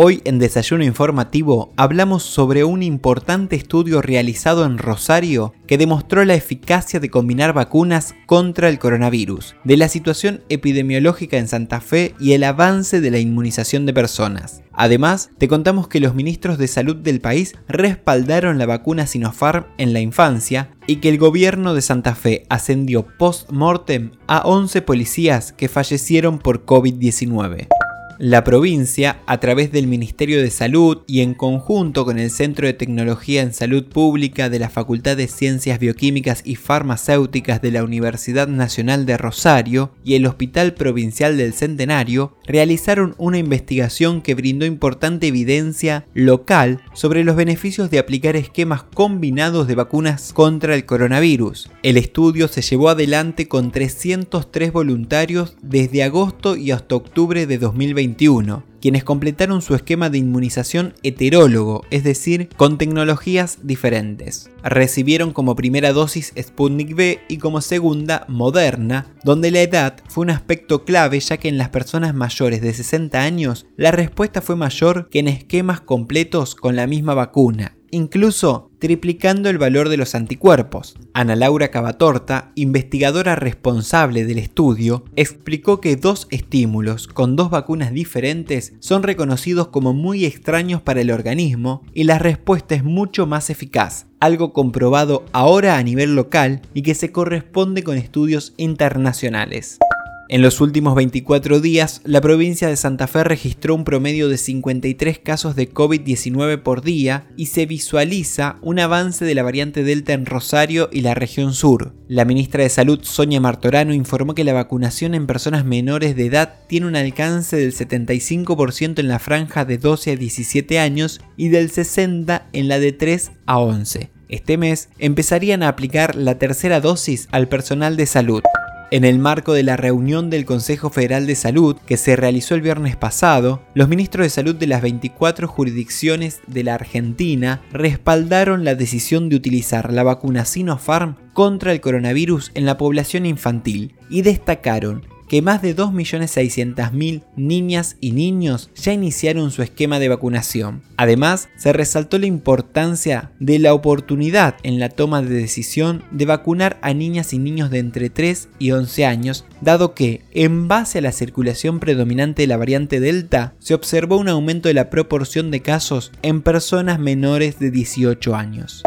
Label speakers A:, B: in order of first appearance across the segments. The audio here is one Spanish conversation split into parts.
A: Hoy en Desayuno Informativo hablamos sobre un importante estudio realizado en Rosario que demostró la eficacia de combinar vacunas contra el coronavirus, de la situación epidemiológica en Santa Fe y el avance de la inmunización de personas. Además, te contamos que los ministros de salud del país respaldaron la vacuna Sinopharm en la infancia y que el gobierno de Santa Fe ascendió post-mortem a 11 policías que fallecieron por COVID-19 la provincia, a través del Ministerio de Salud y en conjunto con el Centro de Tecnología en Salud Pública de la Facultad de Ciencias Bioquímicas y Farmacéuticas de la Universidad Nacional de Rosario y el Hospital Provincial del Centenario, realizaron una investigación que brindó importante evidencia local sobre los beneficios de aplicar esquemas combinados de vacunas contra el coronavirus. El estudio se llevó adelante con 303 voluntarios desde agosto y hasta octubre de 2020 quienes completaron su esquema de inmunización heterólogo, es decir, con tecnologías diferentes. Recibieron como primera dosis Sputnik V y como segunda Moderna, donde la edad fue un aspecto clave ya que en las personas mayores de 60 años la respuesta fue mayor que en esquemas completos con la misma vacuna, incluso triplicando el valor de los anticuerpos. Ana Laura Cavatorta, investigadora responsable del estudio, explicó que dos estímulos con dos vacunas diferentes son reconocidos como muy extraños para el organismo y la respuesta es mucho más eficaz, algo comprobado ahora a nivel local y que se corresponde con estudios internacionales. En los últimos 24 días, la provincia de Santa Fe registró un promedio de 53 casos de COVID-19 por día y se visualiza un avance de la variante Delta en Rosario y la región sur. La ministra de Salud, Sonia Martorano, informó que la vacunación en personas menores de edad tiene un alcance del 75% en la franja de 12 a 17 años y del 60% en la de 3 a 11. Este mes empezarían a aplicar la tercera dosis al personal de salud. En el marco de la reunión del Consejo Federal de Salud que se realizó el viernes pasado, los ministros de salud de las 24 jurisdicciones de la Argentina respaldaron la decisión de utilizar la vacuna Sinopharm contra el coronavirus en la población infantil y destacaron que más de 2.600.000 niñas y niños ya iniciaron su esquema de vacunación. Además, se resaltó la importancia de la oportunidad en la toma de decisión de vacunar a niñas y niños de entre 3 y 11 años, dado que, en base a la circulación predominante de la variante Delta, se observó un aumento de la proporción de casos en personas menores de 18 años.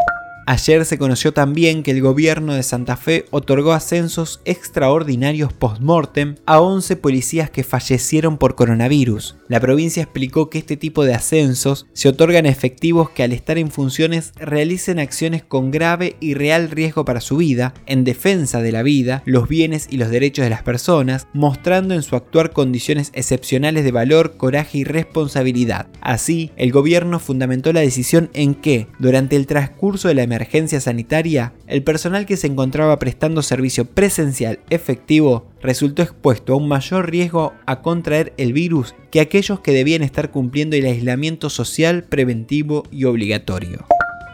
A: Ayer se conoció también que el gobierno de Santa Fe otorgó ascensos extraordinarios post-mortem a 11 policías que fallecieron por coronavirus. La provincia explicó que este tipo de ascensos se otorgan a efectivos que al estar en funciones realicen acciones con grave y real riesgo para su vida, en defensa de la vida, los bienes y los derechos de las personas, mostrando en su actuar condiciones excepcionales de valor, coraje y responsabilidad. Así, el gobierno fundamentó la decisión en que, durante el transcurso de la emergencia sanitaria, el personal que se encontraba prestando servicio presencial efectivo resultó expuesto a un mayor riesgo a contraer el virus que aquellos que debían estar cumpliendo el aislamiento social preventivo y obligatorio.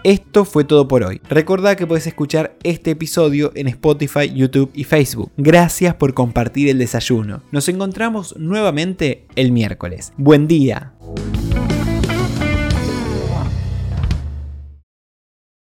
A: Esto fue todo por hoy. Recordá que puedes escuchar este episodio en Spotify, YouTube y Facebook. Gracias por compartir el desayuno. Nos encontramos nuevamente el miércoles. Buen día.